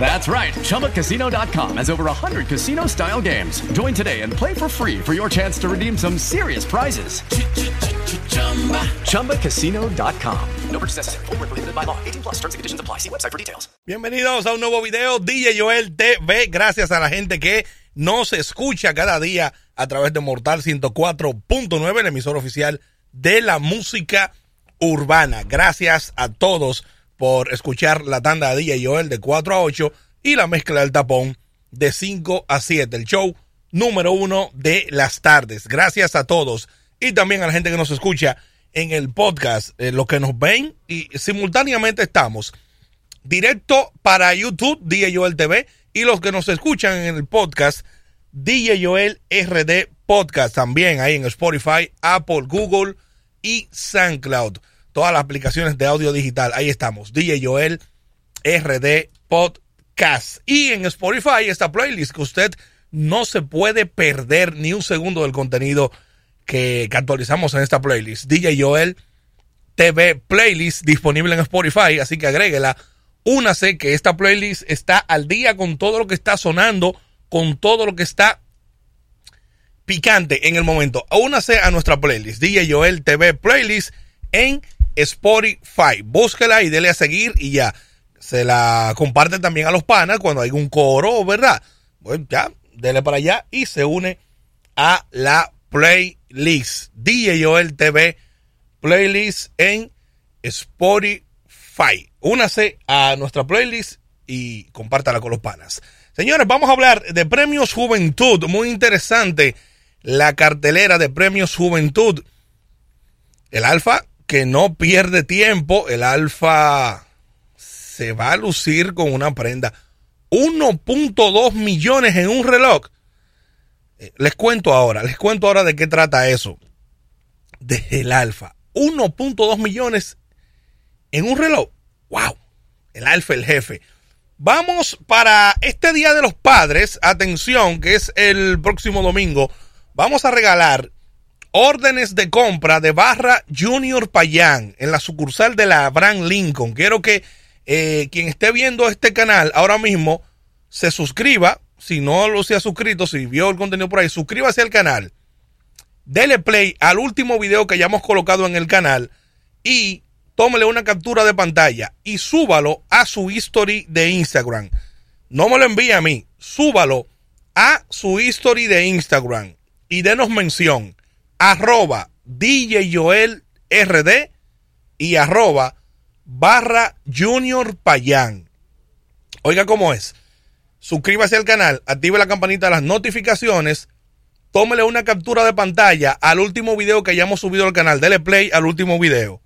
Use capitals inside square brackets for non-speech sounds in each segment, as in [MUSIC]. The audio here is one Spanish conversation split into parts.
That's right. ChumbaCasino.com has over 100 casino style games. Join today and play for free for your chance to redeem some serious prizes. ChumbaCasino.com. No purchase necessary. Full prohibited by law. 18 plus terms and conditions apply. See website for details. Bienvenidos a un nuevo video. DJ Joel TV. Gracias a la gente que nos escucha cada día a través de Mortal 104.9, el emisor oficial de la música urbana. Gracias a todos por escuchar la tanda de DJ Joel de 4 a 8 y la mezcla del tapón de 5 a 7. El show número uno de las tardes. Gracias a todos y también a la gente que nos escucha en el podcast, eh, los que nos ven y simultáneamente estamos directo para YouTube, DJ Joel TV, y los que nos escuchan en el podcast, DJ Joel RD Podcast, también ahí en Spotify, Apple, Google y SoundCloud todas las aplicaciones de audio digital. Ahí estamos, DJ Joel RD Podcast. Y en Spotify esta playlist que usted no se puede perder ni un segundo del contenido que, actualizamos en esta playlist. DJ Joel TV Playlist disponible en Spotify, así que agréguela. Únase que esta playlist está al día con todo lo que está sonando, con todo lo que está picante en el momento. Únase a nuestra playlist, DJ Joel TV Playlist en. Búsquela y dele a seguir y ya. Se la comparte también a los panas cuando hay un coro, ¿verdad? Bueno, ya, dele para allá y se une a la playlist. DJ Joel TV playlist en Spotify. Únase a nuestra playlist y compártala con los panas. Señores, vamos a hablar de Premios Juventud. Muy interesante la cartelera de Premios Juventud. El Alfa que no pierde tiempo, el Alfa se va a lucir con una prenda. 1.2 millones en un reloj. Eh, les cuento ahora, les cuento ahora de qué trata eso. De el Alfa. 1.2 millones en un reloj. ¡Wow! El Alfa, el jefe. Vamos para este Día de los Padres. Atención, que es el próximo domingo. Vamos a regalar órdenes de compra de Barra Junior Payán en la sucursal de la Abraham Lincoln. Quiero que eh, quien esté viendo este canal ahora mismo se suscriba. Si no lo se ha suscrito, si vio el contenido por ahí, suscríbase al canal. Dele play al último video que ya hemos colocado en el canal y tómele una captura de pantalla y súbalo a su history de Instagram. No me lo envíe a mí, súbalo a su history de Instagram y denos mención arroba DJ Joel RD y arroba barra Junior Payán. Oiga cómo es. Suscríbase al canal, active la campanita de las notificaciones, tómele una captura de pantalla al último video que hayamos subido al canal, dele play al último video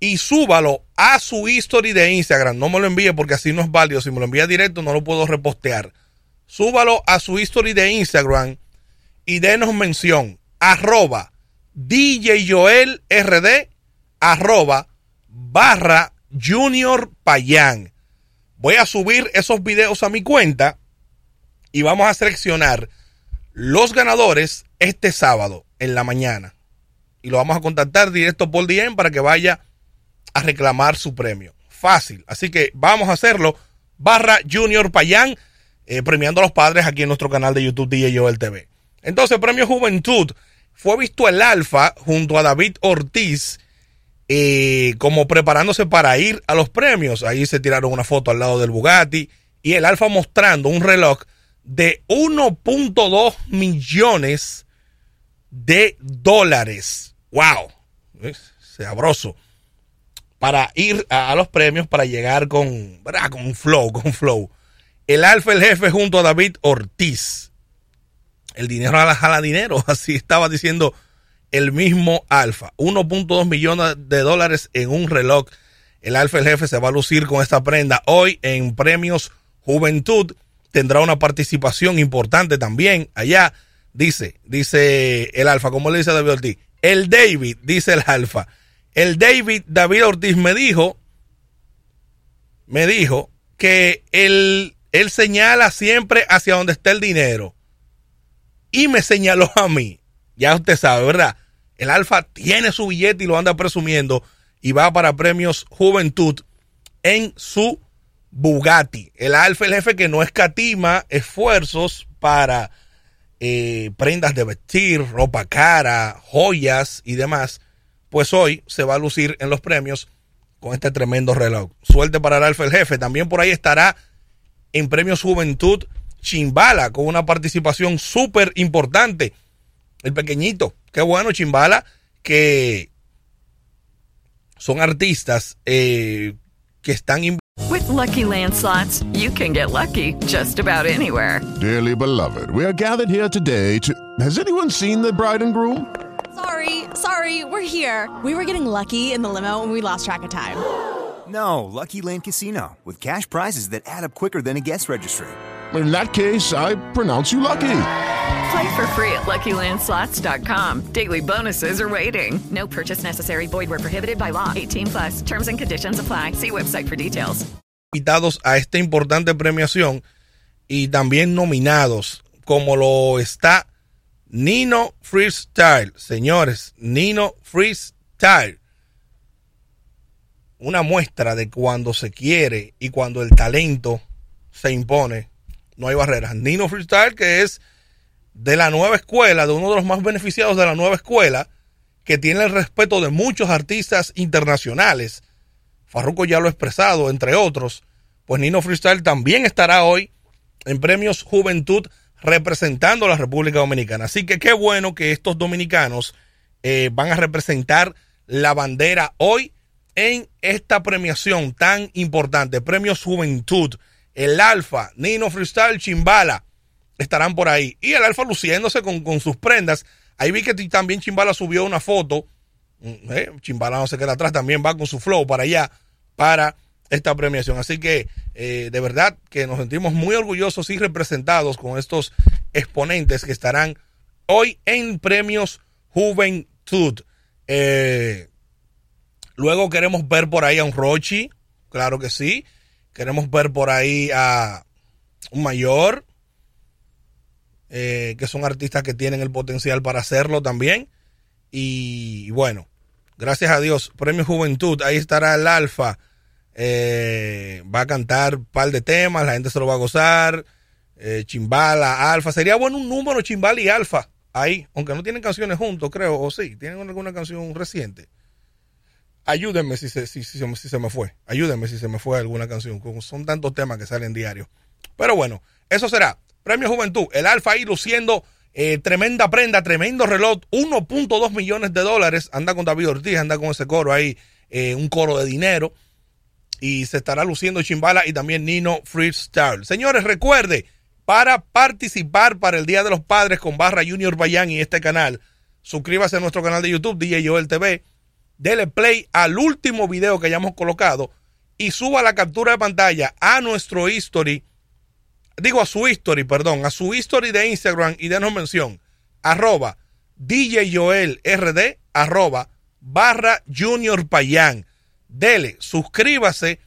y súbalo a su history de Instagram. No me lo envíe porque así no es válido. Si me lo envía directo no lo puedo repostear. Súbalo a su history de Instagram y denos mención arroba DJ Joel RD, arroba barra Junior Payán. Voy a subir esos videos a mi cuenta y vamos a seleccionar los ganadores este sábado en la mañana. Y lo vamos a contactar directo por DM para que vaya a reclamar su premio. Fácil. Así que vamos a hacerlo. Barra Junior Payán, eh, premiando a los padres aquí en nuestro canal de YouTube DJ Joel TV. Entonces, Premio Juventud fue visto el Alfa junto a David Ortiz eh, como preparándose para ir a los premios. Ahí se tiraron una foto al lado del Bugatti y el Alfa mostrando un reloj de 1.2 millones de dólares. ¡Wow! Sabroso. Para ir a, los premios, para llegar con, con un flow, con flow. El Alfa, el jefe, junto a David Ortiz el dinero jala dinero, [LAUGHS] así estaba diciendo el mismo Alfa. 1.2 millones de dólares en un reloj. El Alfa el jefe se va a lucir con esta prenda. Hoy en Premios Juventud tendrá una participación importante también allá. Dice, dice el Alfa, como le dice David Ortiz. El David, dice el Alfa. El David, David Ortiz me dijo, me dijo que él, él señala siempre hacia donde está el dinero. Y me señaló a mí. Ya usted sabe, ¿verdad? El Alfa tiene su billete y lo anda presumiendo y va para premios Juventud en su Bugatti. El Alfa, el jefe que no escatima esfuerzos para eh, prendas de vestir, ropa cara, joyas y demás, pues hoy se va a lucir en los premios con este tremendo reloj. Suerte para el Alfa el jefe. También por ahí estará en Premios Juventud Chimbala con una participación súper importante. El pequeñito. Qué bueno, Chimbala, que son artistas eh, que están With lucky landslots, you can get lucky just about anywhere. Dearly beloved, we are gathered here today to. Has anyone seen the bride and groom? Sorry, sorry, we're here. We were getting lucky in the limo and we lost track of time. No, Lucky Land Casino, with cash prizes that add up quicker than a guest registry. In that case, I pronounce you lucky. Play for free at LuckyLandSlots.com. Daily bonuses are waiting. No purchase necessary. Void where prohibited by law. 18 plus. Terms and conditions apply. See website for details. Invitados a esta importante premiación y también nominados, como lo está Nino Freestyle. Señores, Nino Freestyle. Una muestra de cuando se quiere y cuando el talento se impone. No hay barreras. Nino Freestyle, que es de la nueva escuela, de uno de los más beneficiados de la nueva escuela, que tiene el respeto de muchos artistas internacionales. Farruko ya lo ha expresado, entre otros. Pues Nino Freestyle también estará hoy en Premios Juventud representando a la República Dominicana. Así que qué bueno que estos dominicanos eh, van a representar la bandera hoy en esta premiación tan importante. Premios Juventud. El Alfa, Nino Freestyle, Chimbala estarán por ahí. Y el Alfa luciéndose con, con sus prendas. Ahí vi que también Chimbala subió una foto. Mm, eh, Chimbala no se queda atrás, también va con su flow para allá, para esta premiación. Así que eh, de verdad que nos sentimos muy orgullosos y representados con estos exponentes que estarán hoy en premios Juventud. Eh, luego queremos ver por ahí a un Rochi, claro que sí. Queremos ver por ahí a un mayor, eh, que son artistas que tienen el potencial para hacerlo también. Y bueno, gracias a Dios, Premio Juventud, ahí estará el Alfa. Eh, va a cantar un par de temas, la gente se lo va a gozar. Eh, Chimbala, Alfa. Sería bueno un número Chimbala y Alfa ahí, aunque no tienen canciones juntos, creo, o sí, tienen alguna canción reciente. Ayúdenme si se, si, se me fue. Ayúdenme si se me fue alguna canción. Son tantos temas que salen diario. Pero bueno, eso será. Premio Juventud. El Alfa ahí luciendo eh, tremenda prenda, tremendo reloj. 1.2 millones de dólares. Anda con David Ortiz, anda con ese coro ahí. Eh, un coro de dinero. Y se estará luciendo Chimbala y también Nino Freestyle. Señores, recuerde, para participar para el Día de los Padres con Barra Junior Bayán y este canal, suscríbase a nuestro canal de YouTube, DJ Joel TV. Dele play al último video que hayamos colocado y suba la captura de pantalla a nuestro history digo a su history, perdón, a su history de Instagram y denos mención, arroba DJ Joel RD, arroba barra Junior Payán. Dele, suscríbase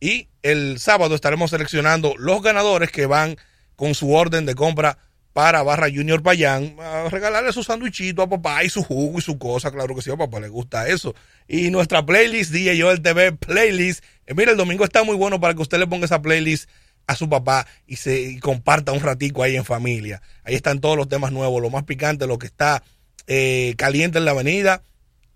y el sábado estaremos seleccionando los ganadores que van con su orden de compra para Barra Junior Payán, regalarle su sándwichito a papá y su jugo y su cosa, claro que sí, a papá le gusta eso. Y nuestra playlist, DJ Joel TV Playlist, eh, mira, el domingo está muy bueno para que usted le ponga esa playlist a su papá y se comparta un ratico ahí en familia. Ahí están todos los temas nuevos, lo más picante, lo que está eh, caliente en la avenida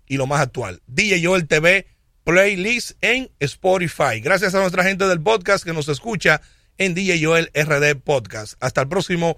y lo más actual. DJ Joel TV Playlist en Spotify. Gracias a nuestra gente del podcast que nos escucha en DJ Joel RD Podcast. Hasta el próximo